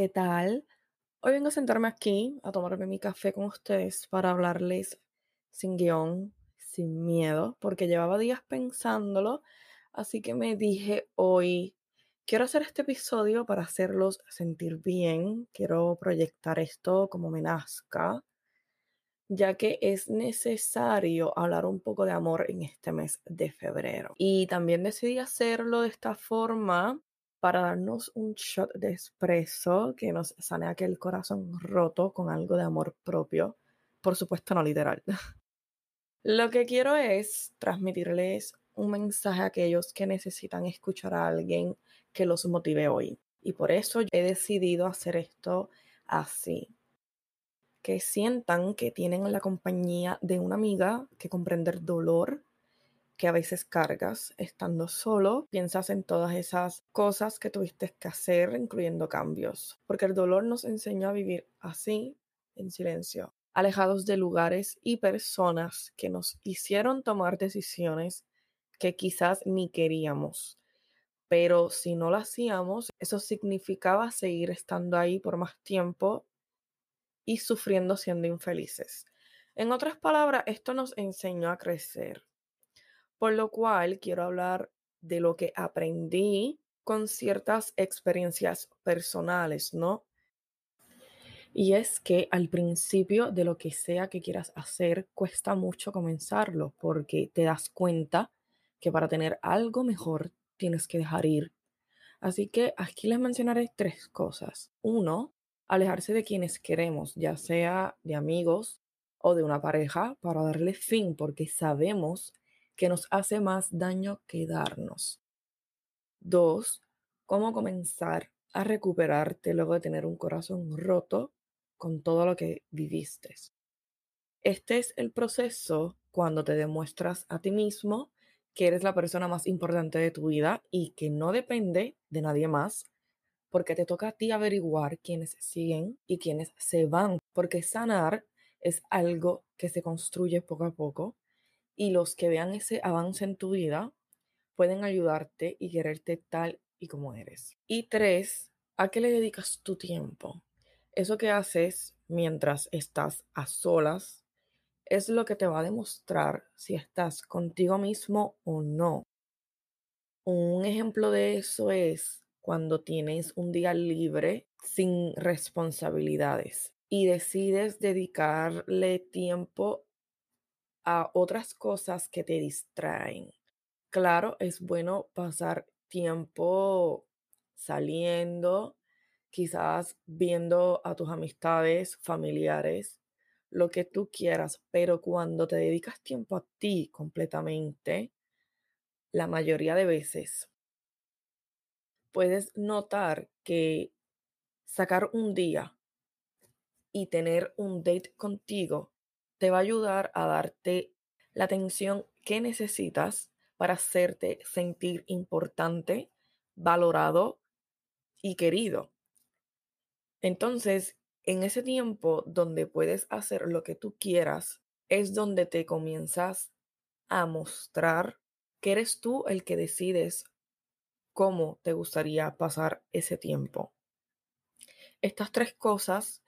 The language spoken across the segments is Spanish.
¿qué tal? Hoy vengo a sentarme aquí a tomarme mi café con ustedes para hablarles sin guion, sin miedo, porque llevaba días pensándolo, así que me dije hoy, quiero hacer este episodio para hacerlos sentir bien, quiero proyectar esto como me nazca, ya que es necesario hablar un poco de amor en este mes de febrero. Y también decidí hacerlo de esta forma para darnos un shot de espresso que nos sane aquel corazón roto con algo de amor propio. Por supuesto, no literal. Lo que quiero es transmitirles un mensaje a aquellos que necesitan escuchar a alguien que los motive hoy. Y por eso he decidido hacer esto así. Que sientan que tienen la compañía de una amiga que comprende el dolor que a veces cargas estando solo, piensas en todas esas cosas que tuviste que hacer, incluyendo cambios, porque el dolor nos enseñó a vivir así, en silencio, alejados de lugares y personas que nos hicieron tomar decisiones que quizás ni queríamos. Pero si no lo hacíamos, eso significaba seguir estando ahí por más tiempo y sufriendo siendo infelices. En otras palabras, esto nos enseñó a crecer, por lo cual quiero hablar de lo que aprendí con ciertas experiencias personales, ¿no? Y es que al principio de lo que sea que quieras hacer, cuesta mucho comenzarlo porque te das cuenta que para tener algo mejor tienes que dejar ir. Así que aquí les mencionaré tres cosas. Uno, alejarse de quienes queremos, ya sea de amigos o de una pareja, para darle fin porque sabemos que nos hace más daño que darnos. Dos, cómo comenzar a recuperarte luego de tener un corazón roto con todo lo que viviste. Este es el proceso cuando te demuestras a ti mismo que eres la persona más importante de tu vida y que no depende de nadie más, porque te toca a ti averiguar quiénes siguen y quiénes se van, porque sanar es algo que se construye poco a poco y los que vean ese avance en tu vida pueden ayudarte y quererte tal y como eres. Y tres, ¿a qué le dedicas tu tiempo? Eso que haces mientras estás a solas es lo que te va a demostrar si estás contigo mismo o no. Un ejemplo de eso es cuando tienes un día libre sin responsabilidades y decides dedicarle tiempo a otras cosas que te distraen. Claro, es bueno pasar tiempo saliendo, quizás viendo a tus amistades, familiares, lo que tú quieras, pero cuando te dedicas tiempo a ti completamente, la mayoría de veces puedes notar que sacar un día y tener un date contigo te va a ayudar a darte la atención que necesitas para hacerte sentir importante, valorado y querido. Entonces, en ese tiempo donde puedes hacer lo que tú quieras, es donde te comienzas a mostrar que eres tú el que decides cómo te gustaría pasar ese tiempo. Estas tres cosas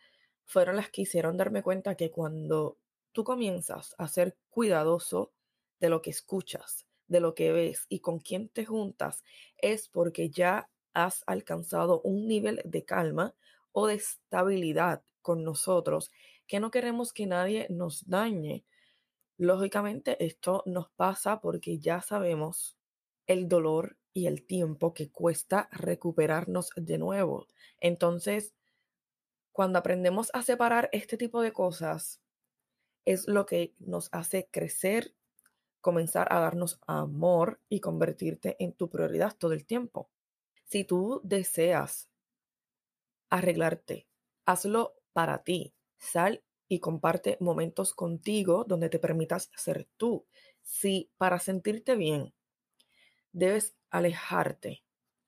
fueron las que hicieron darme cuenta que cuando tú comienzas a ser cuidadoso de lo que escuchas, de lo que ves y con quién te juntas, es porque ya has alcanzado un nivel de calma o de estabilidad con nosotros que no queremos que nadie nos dañe. Lógicamente esto nos pasa porque ya sabemos el dolor y el tiempo que cuesta recuperarnos de nuevo. Entonces, cuando aprendemos a separar este tipo de cosas, es lo que nos hace crecer, comenzar a darnos amor y convertirte en tu prioridad todo el tiempo. Si tú deseas arreglarte, hazlo para ti. Sal y comparte momentos contigo donde te permitas ser tú. Si para sentirte bien debes alejarte,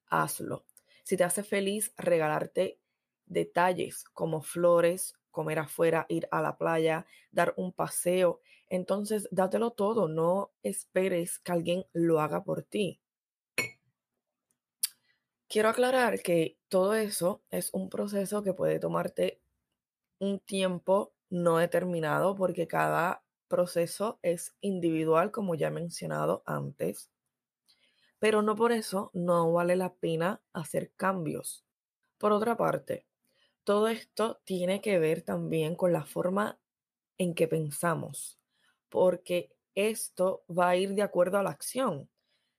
hazlo. Si te hace feliz regalarte detalles como flores comer afuera, ir a la playa, dar un paseo. Entonces, dátelo todo, no esperes que alguien lo haga por ti. Quiero aclarar que todo eso es un proceso que puede tomarte un tiempo no determinado porque cada proceso es individual, como ya he mencionado antes. Pero no por eso no vale la pena hacer cambios. Por otra parte, todo esto tiene que ver también con la forma en que pensamos, porque esto va a ir de acuerdo a la acción.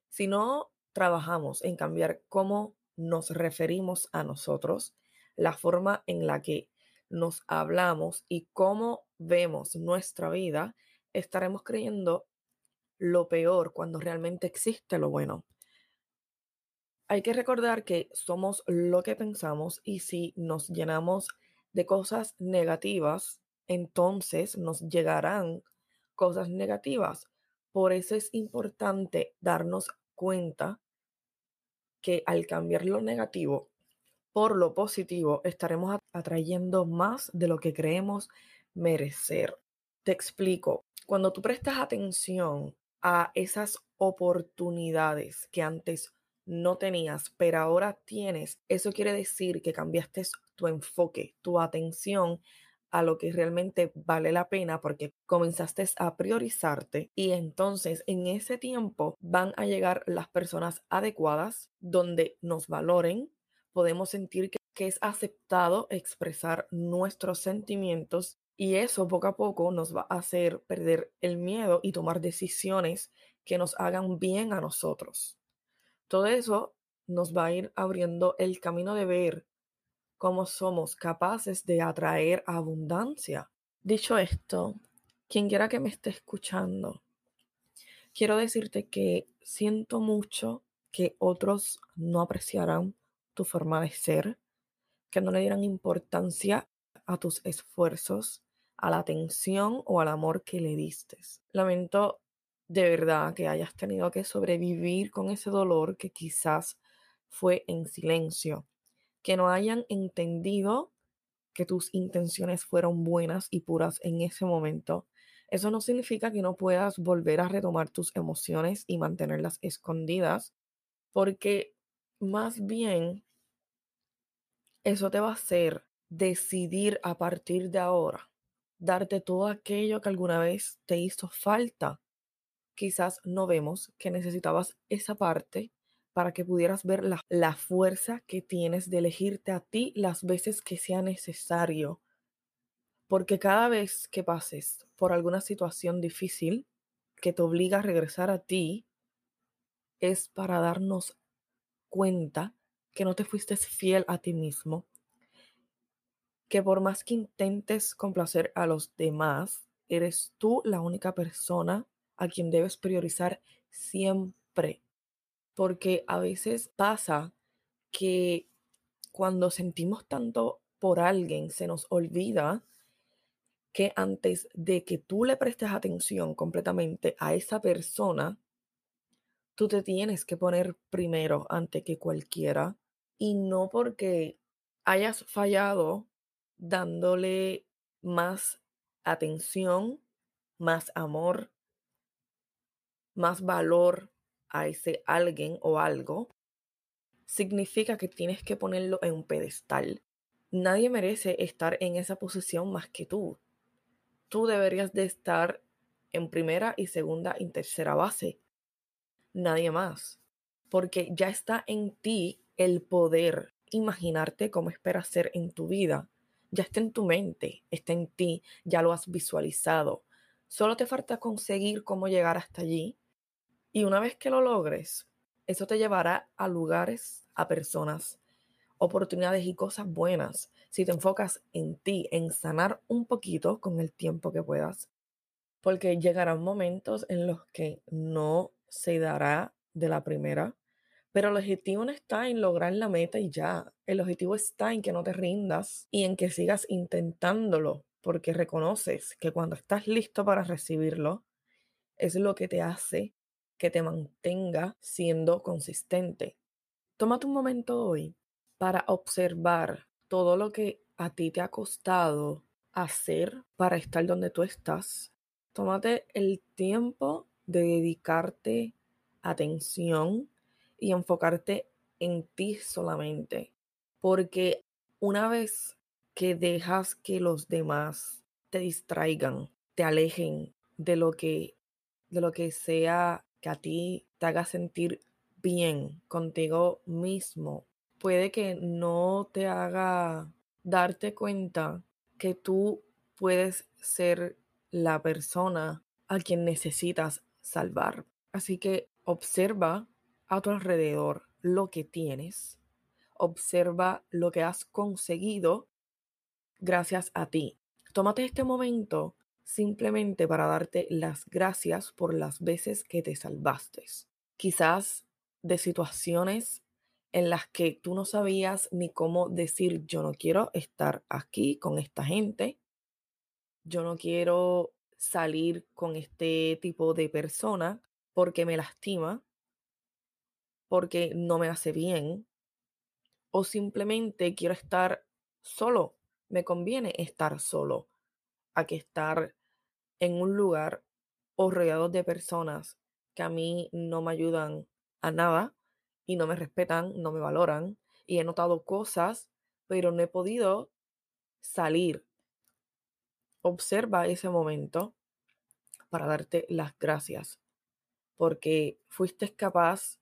Si no trabajamos en cambiar cómo nos referimos a nosotros, la forma en la que nos hablamos y cómo vemos nuestra vida, estaremos creyendo lo peor cuando realmente existe lo bueno. Hay que recordar que somos lo que pensamos y si nos llenamos de cosas negativas, entonces nos llegarán cosas negativas. Por eso es importante darnos cuenta que al cambiar lo negativo por lo positivo, estaremos atrayendo más de lo que creemos merecer. Te explico, cuando tú prestas atención a esas oportunidades que antes no tenías, pero ahora tienes, eso quiere decir que cambiaste tu enfoque, tu atención a lo que realmente vale la pena porque comenzaste a priorizarte y entonces en ese tiempo van a llegar las personas adecuadas donde nos valoren, podemos sentir que, es aceptado expresar nuestros sentimientos y eso poco a poco nos va a hacer perder el miedo y tomar decisiones que nos hagan bien a nosotros. Todo eso nos va a ir abriendo el camino de ver cómo somos capaces de atraer abundancia. Dicho esto, quien quiera que me esté escuchando, quiero decirte que siento mucho que otros no apreciarán tu forma de ser, que no le dieran importancia a tus esfuerzos, a la atención o al amor que le diste. Lamento de verdad que hayas tenido que sobrevivir con ese dolor que quizás fue en silencio que no hayan entendido que tus intenciones fueron buenas y puras en ese momento. Eso no significa que no puedas volver a retomar tus emociones y mantenerlas escondidas, porque más bien eso te va a hacer decidir a partir de ahora, darte todo aquello que alguna vez te hizo falta. Quizás no vemos que necesitabas esa parte para que pudieras ver la, fuerza que tienes de elegirte a ti las veces que sea necesario. Porque cada vez que pases por alguna situación difícil que te obliga a regresar a ti, es para darnos cuenta que no te fuiste fiel a ti mismo, que por más que intentes complacer a los demás, eres tú la única persona a quien debes priorizar siempre porque a veces pasa que cuando sentimos tanto por alguien se nos olvida que antes de que tú le prestes atención completamente a esa persona, tú te tienes que poner primero ante que cualquiera y no porque hayas fallado dándole más atención, más amor, más valor a ese alguien o algo, significa que tienes que ponerlo en un pedestal. Nadie merece estar en esa posición más que tú. Tú deberías de estar en primera y segunda y tercera base. Nadie más. Porque ya está en ti el poder imaginarte cómo esperas ser en tu vida. Ya está en tu mente, está en ti, ya lo has visualizado. Solo te falta conseguir cómo llegar hasta allí y una vez que lo logres, eso te llevará a lugares, a personas, oportunidades y cosas buenas. Si te enfocas en ti, en sanar un poquito con el tiempo que puedas. Porque llegarán momentos en los que no se dará de la primera, pero el objetivo no está en lograr la meta y ya. El objetivo está en que no te rindas y en que sigas intentándolo, porque reconoces que cuando estás listo para recibirlo, es lo que te hace que te mantenga siendo consistente. Tómate un momento hoy para observar todo lo que a ti te ha costado hacer para estar donde tú estás. Tómate el tiempo de dedicarte atención y enfocarte en ti solamente. Porque una vez que dejas que los demás te distraigan, te alejen de lo que de lo que sea que a ti te haga sentir bien contigo mismo, puede que no te haga darte cuenta que tú puedes ser la persona a quien necesitas salvar. Así que observa a tu alrededor lo que tienes, observa lo que has conseguido gracias a ti. Tómate este momento simplemente para darte las gracias por las veces que te salvaste. Quizás de situaciones en las que tú no sabías ni cómo decir yo no quiero estar aquí con esta gente, yo no quiero salir con este tipo de persona porque me lastima, porque no me hace bien, o simplemente quiero estar solo. Me conviene estar solo a que estar en un lugar o rodeado de personas que a mí no me ayudan a nada y no me respetan, no me valoran y he notado cosas, pero no he podido salir. Observa ese momento para darte las gracias porque fuiste capaz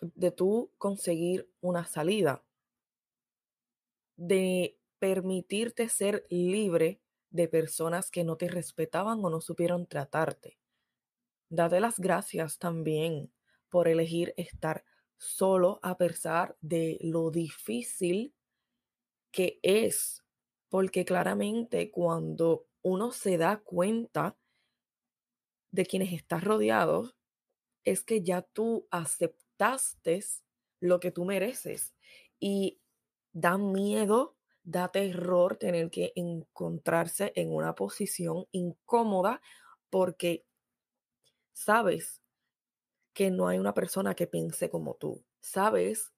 de tú conseguir una salida, de permitirte ser libre de personas que no te respetaban o no supieron tratarte. Date las gracias también por elegir estar solo a pesar de lo difícil que es, porque claramente cuando uno se da cuenta de quienes estás rodeado, es que ya tú aceptaste lo que tú mereces y da miedo, da terror tener que encontrarse en una posición incómoda porque sabes que no hay una persona que piense como tú. Sabes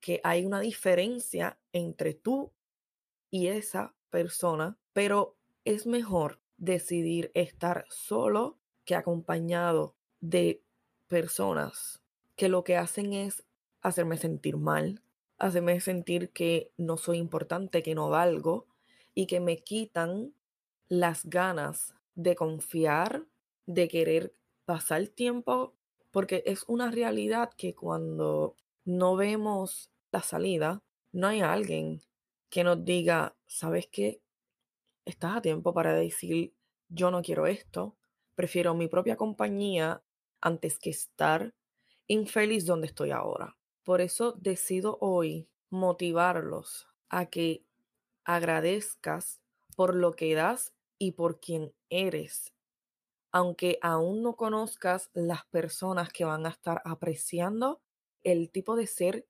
que hay una diferencia entre tú y esa persona, pero es mejor decidir estar solo que acompañado de personas que lo que hacen es hacerme sentir mal, hacerme sentir que no soy importante, que no valgo y que me quitan las ganas de confiar, de querer pasar tiempo, porque es una realidad que cuando no vemos la salida, no hay alguien que nos diga, ¿sabes qué? Estás a tiempo para decir, yo no quiero esto, prefiero mi propia compañía antes que estar infeliz donde estoy ahora. Por eso decido hoy motivarlos a que agradezcas por lo que das y por quien eres. Aunque aún no conozcas las personas que van a estar apreciando el tipo de ser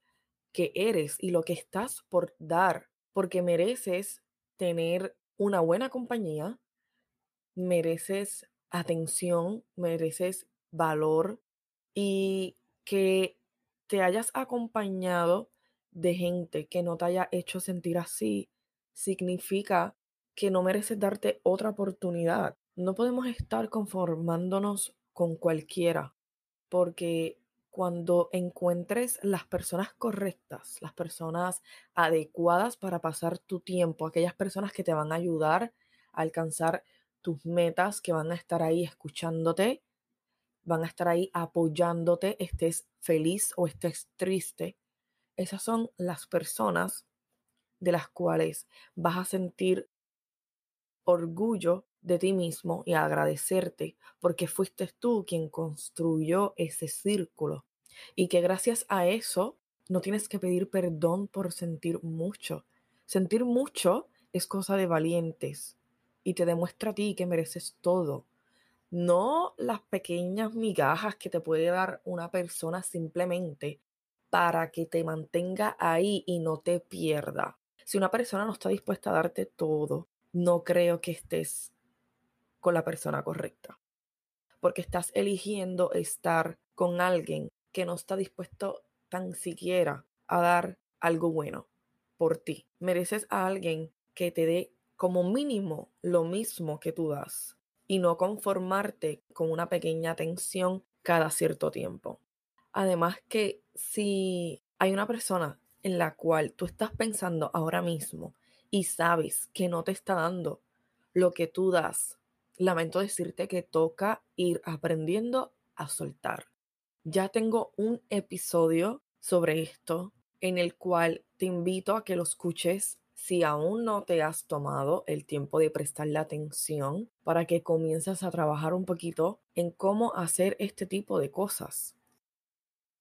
que eres y lo que estás por dar, porque mereces tener una buena compañía, mereces atención, mereces valor y que te hayas acompañado de gente que no te haya hecho sentir así, significa que no mereces darte otra oportunidad. No podemos estar conformándonos con cualquiera, porque cuando encuentres las personas correctas, las personas adecuadas para pasar tu tiempo, aquellas personas que te van a ayudar a alcanzar tus metas, que van a estar ahí escuchándote, van a estar ahí apoyándote, estés feliz o estés triste. Esas son las personas de las cuales vas a sentir orgullo de ti mismo y agradecerte porque fuiste tú quien construyó ese círculo y que gracias a eso no tienes que pedir perdón por sentir mucho. Sentir mucho es cosa de valientes y te demuestra a ti que mereces todo no las pequeñas migajas que te puede dar una persona simplemente para que te mantenga ahí y no te pierda. Si una persona no está dispuesta a darte todo, no creo que estés con la persona correcta. Porque estás eligiendo estar con alguien que no está dispuesto tan siquiera a dar algo bueno por ti. Mereces a alguien que te dé como mínimo lo mismo que tú das y no conformarte con una pequeña tensión cada cierto tiempo. Además que si hay una persona en la cual tú estás pensando ahora mismo y sabes que no te está dando lo que tú das, lamento decirte que toca ir aprendiendo a soltar. Ya tengo un episodio sobre esto en el cual te invito a que lo escuches si aún no te has tomado el tiempo de prestarle atención para que comiences a trabajar un poquito en cómo hacer este tipo de cosas.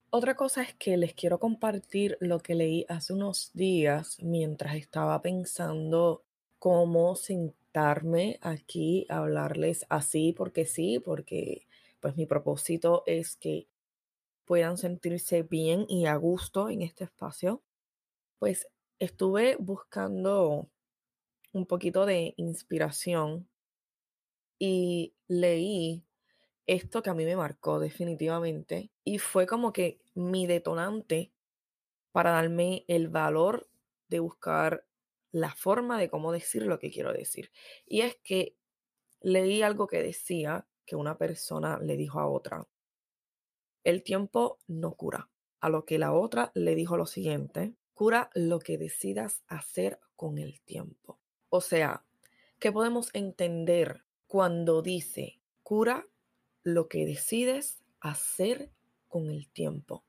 Otra cosa es que les quiero compartir lo que leí hace unos días mientras estaba pensando cómo sentarme aquí a hablarles así porque sí, porque pues mi propósito es que puedan sentirse bien y a gusto en este espacio. Pues estuve buscando un poquito de inspiración y leí esto que a mí me marcó definitivamente y fue como que mi detonante para darme el valor de buscar la forma de cómo decir lo que quiero decir. Y es que leí algo que decía que una persona le dijo a otra, el tiempo no cura. A lo que la otra le dijo lo siguiente, cura lo que decidas hacer con el tiempo. O sea, ¿qué podemos entender cuando dice cura lo que decides hacer con el tiempo?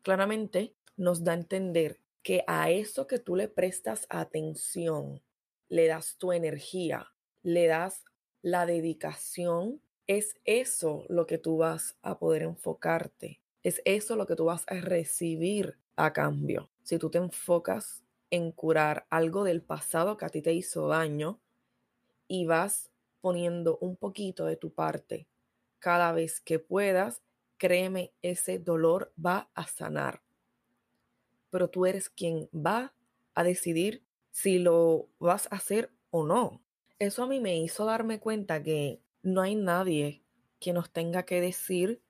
Claramente nos da a entender que a eso que tú le prestas atención, le das tu energía, le das la dedicación, es eso lo que tú vas a poder enfocarte, es eso lo que tú vas a recibir a cambio. Si tú te enfocas en curar algo del pasado que a ti te hizo daño y vas poniendo un poquito de tu parte cada vez que puedas, créeme, ese dolor va a sanar. Pero tú eres quien va a decidir si lo vas a hacer o no. Eso a mí me hizo darme cuenta que no hay nadie que nos tenga que decir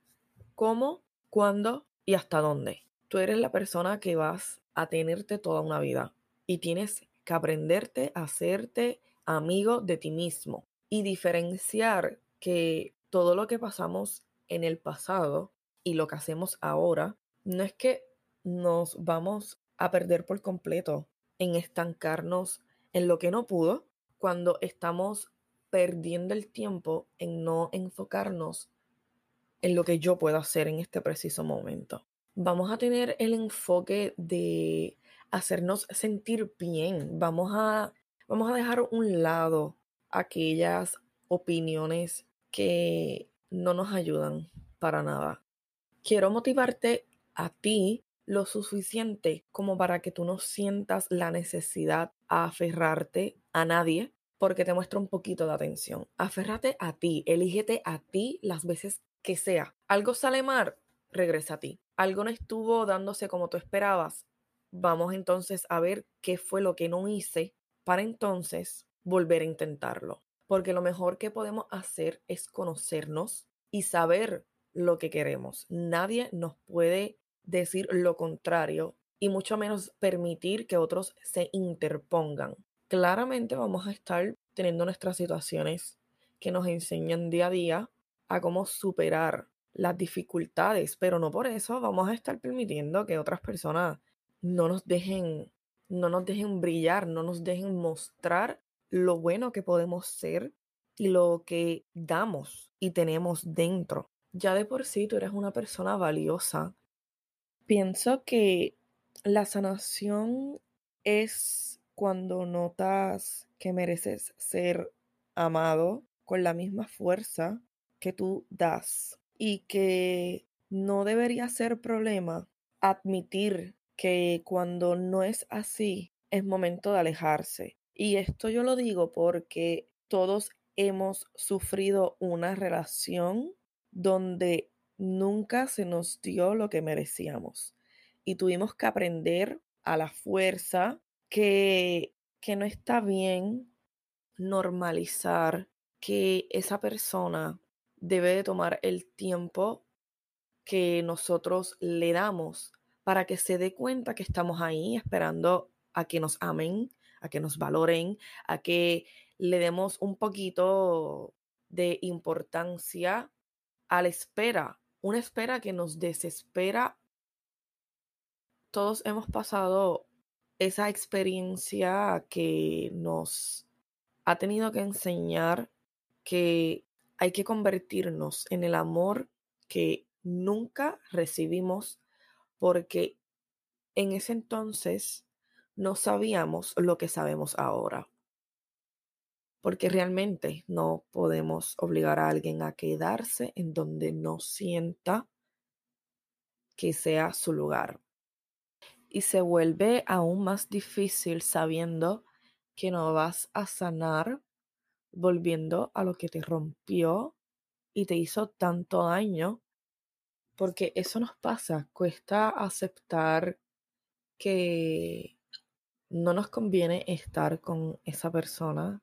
cómo, cuándo y hasta dónde. Tú eres la persona que vas a tenerte toda una vida y tienes que aprenderte a hacerte amigo de ti mismo y diferenciar que todo lo que pasamos en el pasado y lo que hacemos ahora no es que nos vamos a perder por completo en estancarnos en lo que no pudo cuando estamos perdiendo el tiempo en no enfocarnos en lo que yo puedo hacer en este preciso momento vamos a tener el enfoque de hacernos sentir bien. Vamos a, vamos a dejar un lado aquellas opiniones que no nos ayudan para nada. Quiero motivarte a ti lo suficiente como para que tú no sientas la necesidad a aferrarte a nadie porque te muestra un poquito de atención. Aférrate a ti, elígete a ti las veces que sea. Algo sale mal, regresa a ti algo no estuvo dándose como tú esperabas, vamos entonces a ver qué fue lo que no hice para entonces volver a intentarlo. Porque lo mejor que podemos hacer es conocernos y saber lo que queremos. Nadie nos puede decir lo contrario y mucho menos permitir que otros se interpongan. Claramente vamos a estar teniendo nuestras situaciones que nos enseñan día a día a cómo superar las dificultades, pero no por eso vamos a estar permitiendo que otras personas no nos dejen, no nos dejen brillar, no nos dejen mostrar lo bueno que podemos ser y lo que damos y tenemos dentro. Ya de por sí tú eres una persona valiosa. Pienso que la sanación es cuando notas que mereces ser amado con la misma fuerza que tú das y que no debería ser problema admitir que cuando no es así es momento de alejarse. Y esto yo lo digo porque todos hemos sufrido una relación donde nunca se nos dio lo que merecíamos y tuvimos que aprender a la fuerza que, que no está bien normalizar que esa persona debe de tomar el tiempo que nosotros le damos para que se dé cuenta que estamos ahí esperando a que nos amen, a que nos valoren, a que le demos un poquito de importancia a la espera, una espera que nos desespera. Todos hemos pasado esa experiencia que nos ha tenido que enseñar que hay que convertirnos en el amor que nunca recibimos porque en ese entonces no sabíamos lo que sabemos ahora. Porque realmente no podemos obligar a alguien a quedarse en donde no sienta que sea su lugar. Y se vuelve aún más difícil sabiendo que no vas a sanar volviendo a lo que te rompió y te hizo tanto daño. Porque eso nos pasa, cuesta aceptar que no nos conviene estar con esa persona,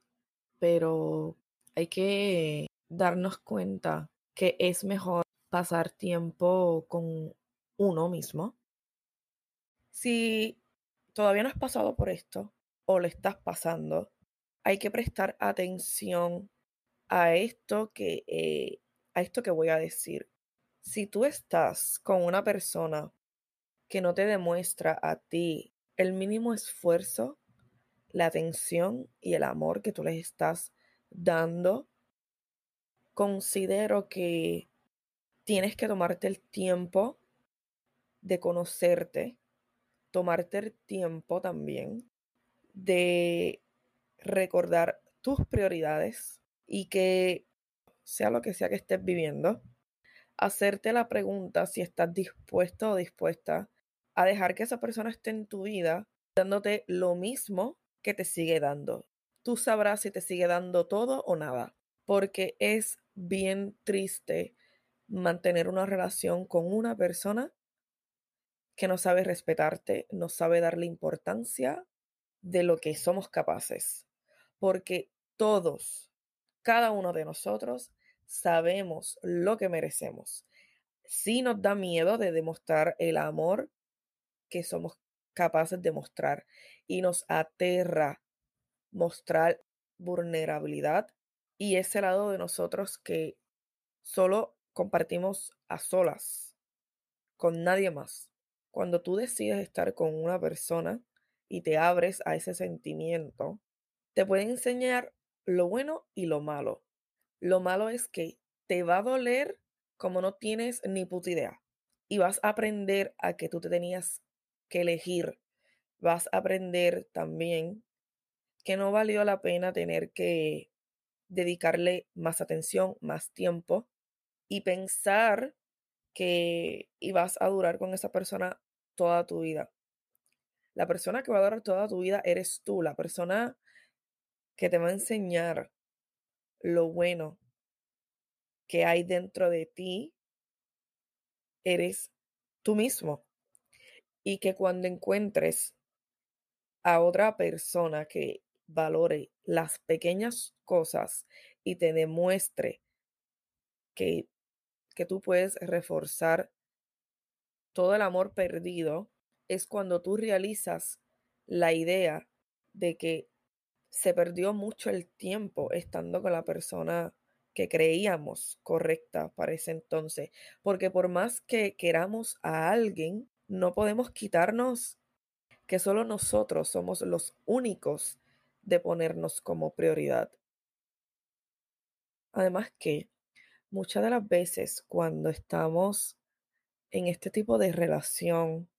pero hay que darnos cuenta que es mejor pasar tiempo con uno mismo. Si todavía no has pasado por esto o le estás pasando, hay que prestar atención a esto que, eh, a esto que voy a decir. Si tú estás con una persona que no te demuestra a ti el mínimo esfuerzo, la atención y el amor que tú les estás dando, considero que tienes que tomarte el tiempo de conocerte, tomarte el tiempo también de recordar tus prioridades y que sea lo que sea que estés viviendo, hacerte la pregunta si estás dispuesto o dispuesta a dejar que esa persona esté en tu vida dándote lo mismo que te sigue dando. Tú sabrás si te sigue dando todo o nada, porque es bien triste mantener una relación con una persona que no sabe respetarte, no sabe darle importancia de lo que somos capaces porque todos, cada uno de nosotros, sabemos lo que merecemos. Sí nos da miedo de demostrar el amor que somos capaces de mostrar y nos aterra mostrar vulnerabilidad y ese lado de nosotros que solo compartimos a solas, con nadie más. Cuando tú decides estar con una persona y te abres a ese sentimiento, te pueden enseñar lo bueno y lo malo. Lo malo es que te va a doler como no tienes ni puta idea. Y vas a aprender a que tú te tenías que elegir. Vas a aprender también que no valió la pena tener que dedicarle más atención, más tiempo y pensar que ibas a durar con esa persona toda tu vida. La persona que va a durar toda tu vida eres tú, la persona que te va a enseñar lo bueno que hay dentro de ti, eres tú mismo. Y que cuando encuentres a otra persona que valore las pequeñas cosas y te demuestre que, que tú puedes reforzar todo el amor perdido, es cuando tú realizas la idea de que se perdió mucho el tiempo estando con la persona que creíamos correcta para ese entonces, porque por más que queramos a alguien, no podemos quitarnos que solo nosotros somos los únicos de ponernos como prioridad. Además que muchas de las veces cuando estamos en este tipo de relación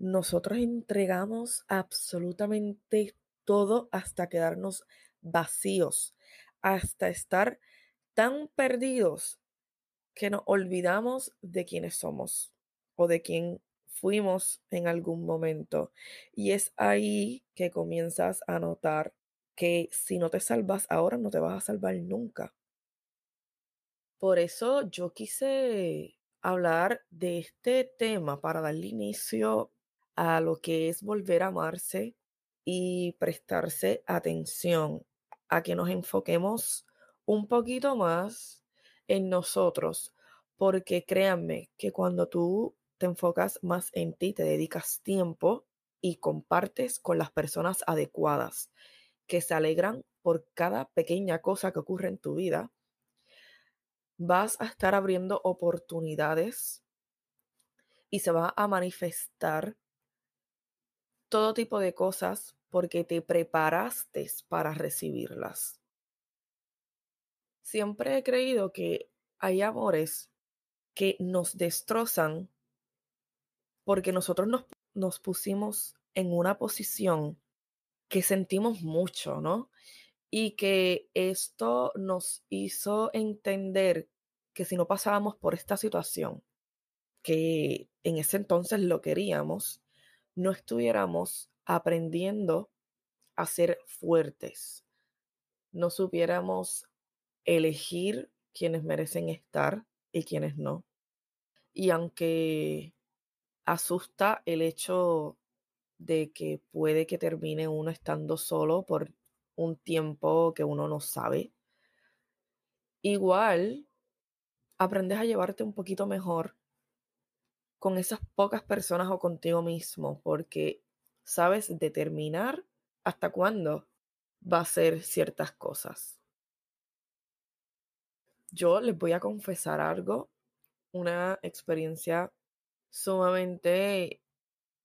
nosotros entregamos absolutamente todo hasta quedarnos vacíos, hasta estar tan perdidos que nos olvidamos de quiénes somos o de quién fuimos en algún momento. Y es ahí que comienzas a notar que si no te salvas ahora, no te vas a salvar nunca. Por eso yo quise hablar de este tema para darle inicio a lo que es volver a amarse y prestarse atención a que nos enfoquemos un poquito más en nosotros, porque créanme que cuando tú te enfocas más en ti, te dedicas tiempo y compartes con las personas adecuadas que se alegran por cada pequeña cosa que ocurre en tu vida, vas a estar abriendo oportunidades y se va a manifestar todo tipo de cosas porque te preparaste para recibirlas. Siempre he creído que hay amores que nos destrozan porque nosotros nos, nos pusimos en una posición que sentimos mucho, ¿no? Y que esto nos hizo entender que si no pasábamos por esta situación, que en ese entonces lo queríamos, no estuviéramos aprendiendo a ser fuertes, no supiéramos elegir quienes merecen estar y quienes no. Y aunque asusta el hecho de que puede que termine uno estando solo por un tiempo que uno no sabe, igual aprendes a llevarte un poquito mejor con esas pocas personas o contigo mismo, porque sabes determinar hasta cuándo va a ser ciertas cosas. Yo les voy a confesar algo, una experiencia sumamente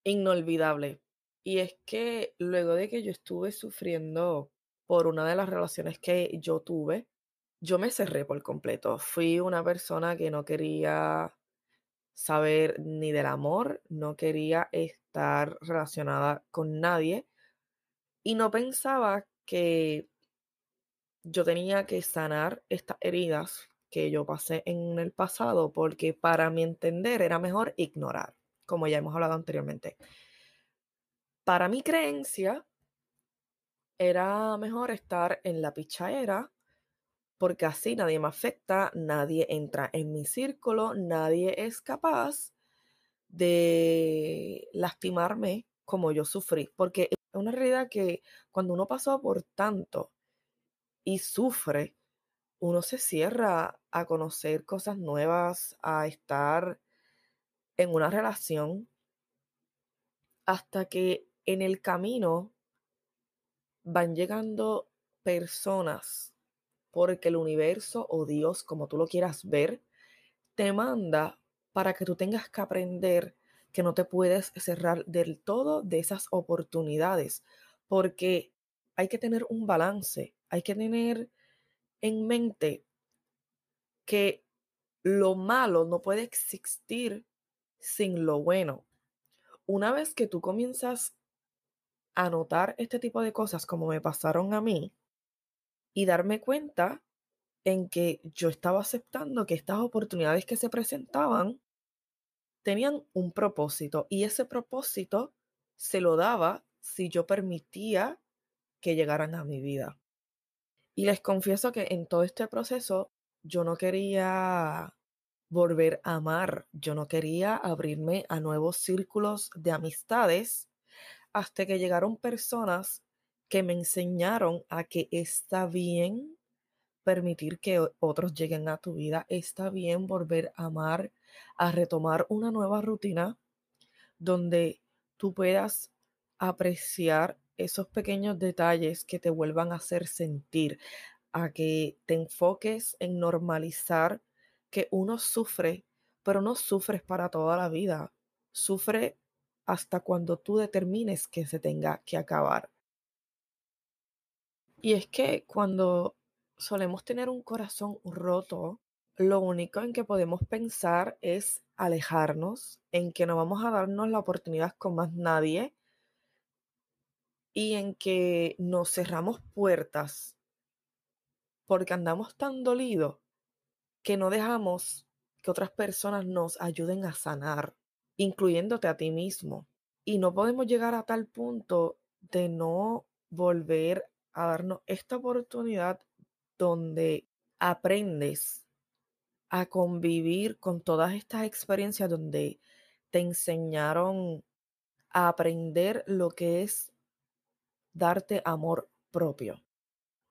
inolvidable. Y es que luego de que yo estuve sufriendo por una de las relaciones que yo tuve, yo me cerré por completo. Fui una persona que no quería saber ni del amor, no quería estar relacionada con nadie y no pensaba que yo tenía que sanar estas heridas que yo pasé en el pasado porque para mi entender era mejor ignorar, como ya hemos hablado anteriormente. Para mi creencia era mejor estar en la pichadera porque así nadie me afecta, nadie entra en mi círculo, nadie es capaz de lastimarme como yo sufrí, porque es una realidad que cuando uno pasó por tanto y sufre, uno se cierra a conocer cosas nuevas, a estar en una relación, hasta que en el camino van llegando personas porque el universo o Dios, como tú lo quieras ver, te manda para que tú tengas que aprender que no te puedes cerrar del todo de esas oportunidades, porque hay que tener un balance, hay que tener en mente que lo malo no puede existir sin lo bueno. Una vez que tú comienzas a notar este tipo de cosas como me pasaron a mí, y darme cuenta en que yo estaba aceptando que estas oportunidades que se presentaban tenían un propósito y ese propósito se lo daba si yo permitía que llegaran a mi vida. Y les confieso que en todo este proceso yo no quería volver a amar, yo no quería abrirme a nuevos círculos de amistades hasta que llegaron personas que me enseñaron a que está bien permitir que otros lleguen a tu vida, está bien volver a amar, a retomar una nueva rutina donde tú puedas apreciar esos pequeños detalles que te vuelvan a hacer sentir, a que te enfoques en normalizar que uno sufre, pero no sufres para toda la vida, sufre hasta cuando tú determines que se tenga que acabar. Y es que cuando solemos tener un corazón roto, lo único en que podemos pensar es alejarnos, en que no vamos a darnos la oportunidad con más nadie y en que nos cerramos puertas porque andamos tan dolidos que no dejamos que otras personas nos ayuden a sanar, incluyéndote a ti mismo. Y no podemos llegar a tal punto de no volver a darnos esta oportunidad donde aprendes a convivir con todas estas experiencias donde te enseñaron a aprender lo que es darte amor propio.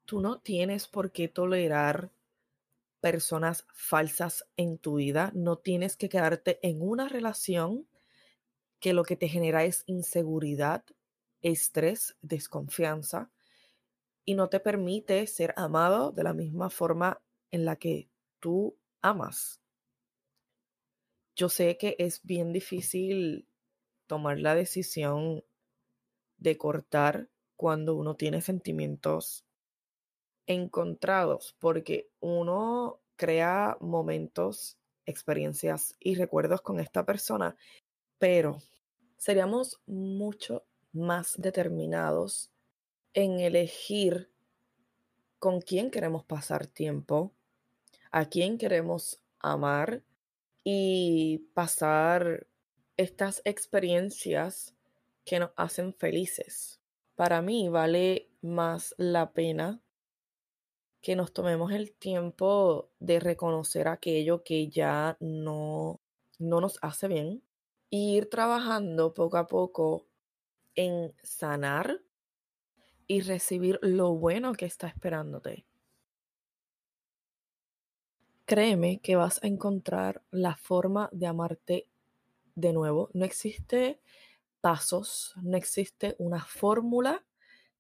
Tú no tienes por qué tolerar personas falsas en tu vida, no tienes que quedarte en una relación que lo que te genera es inseguridad, estrés, desconfianza y no te permite ser amado de la misma forma en la que tú amas. yo sé que es bien difícil tomar la decisión de cortar cuando uno tiene sentimientos encontrados, porque uno crea momentos, experiencias y recuerdos con esta persona, pero seríamos mucho más determinados en elegir con quién queremos pasar tiempo, a quién queremos amar y pasar estas experiencias que nos hacen felices. Para mí vale más la pena que nos tomemos el tiempo de reconocer aquello que ya no, no nos hace bien e ir trabajando poco a poco en sanar y recibir lo bueno que está esperándote. Créeme que vas a encontrar la forma de amarte de nuevo. No existe pasos, no existe una fórmula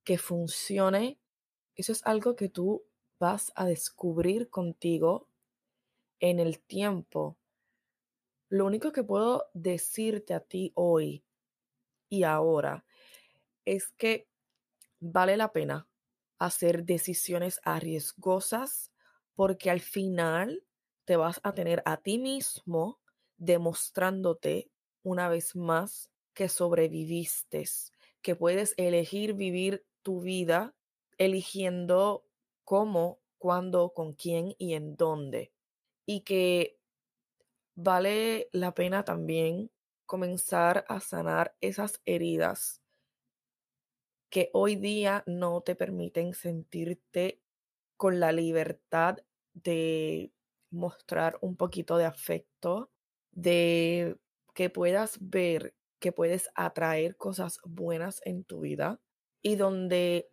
que funcione. Eso es algo que tú vas a descubrir contigo en el tiempo. Lo único que puedo decirte a ti hoy y ahora es que vale la pena hacer decisiones arriesgosas porque al final te vas a tener a ti mismo demostrándote una vez más que sobreviviste, que puedes elegir vivir tu vida eligiendo cómo, cuándo, con quién y en dónde. Y que vale la pena también comenzar a sanar esas heridas que hoy día no te permiten sentirte con la libertad de mostrar un poquito de afecto, de que puedas ver que puedes atraer cosas buenas en tu vida y donde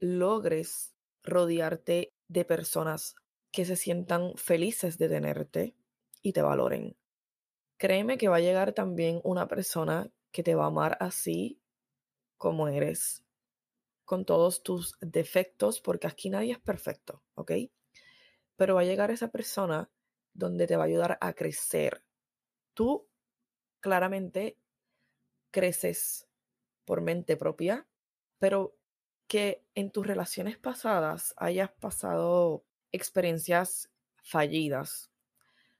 logres rodearte de personas que se sientan felices de tenerte y te valoren. Créeme que va a llegar también una persona que te va a amar así como eres, con todos tus defectos, porque aquí nadie es perfecto, ¿ok? Pero va a llegar esa persona donde te va a ayudar a crecer. Tú claramente creces por mente propia, pero que en tus relaciones pasadas hayas pasado experiencias fallidas.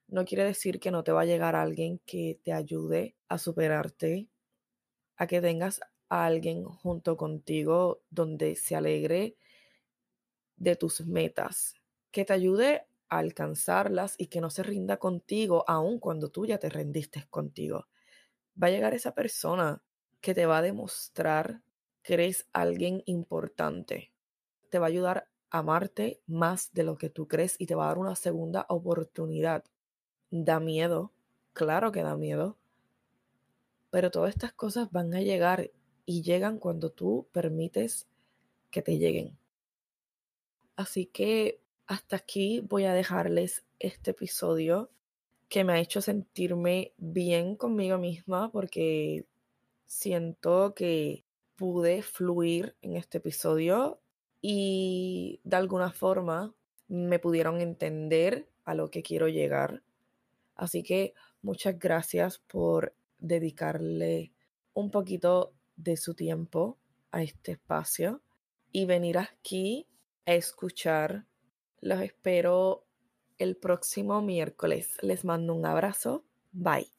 No quiere decir que no te va a llegar alguien que te ayude a superarte, a que tengas a alguien junto contigo donde se alegre de tus metas, que te ayude a alcanzarlas y que no se rinda contigo aun cuando tú ya te rendiste contigo. Va a llegar esa persona que te va a demostrar que eres alguien importante. Te va a ayudar a amarte más de lo que tú crees y te va a dar una segunda oportunidad. Da miedo, claro que da miedo, pero todas estas cosas van a llegar y llegan cuando tú permites que te lleguen. Así que hasta aquí voy a dejarles este episodio que me ha hecho sentirme bien conmigo misma porque siento que pude fluir en este episodio y de alguna forma me pudieron entender a lo que quiero llegar. Así que muchas gracias por dedicarle un poquito de su tiempo a este espacio y venir aquí a escuchar. Los espero el próximo miércoles. Les mando un abrazo. Bye.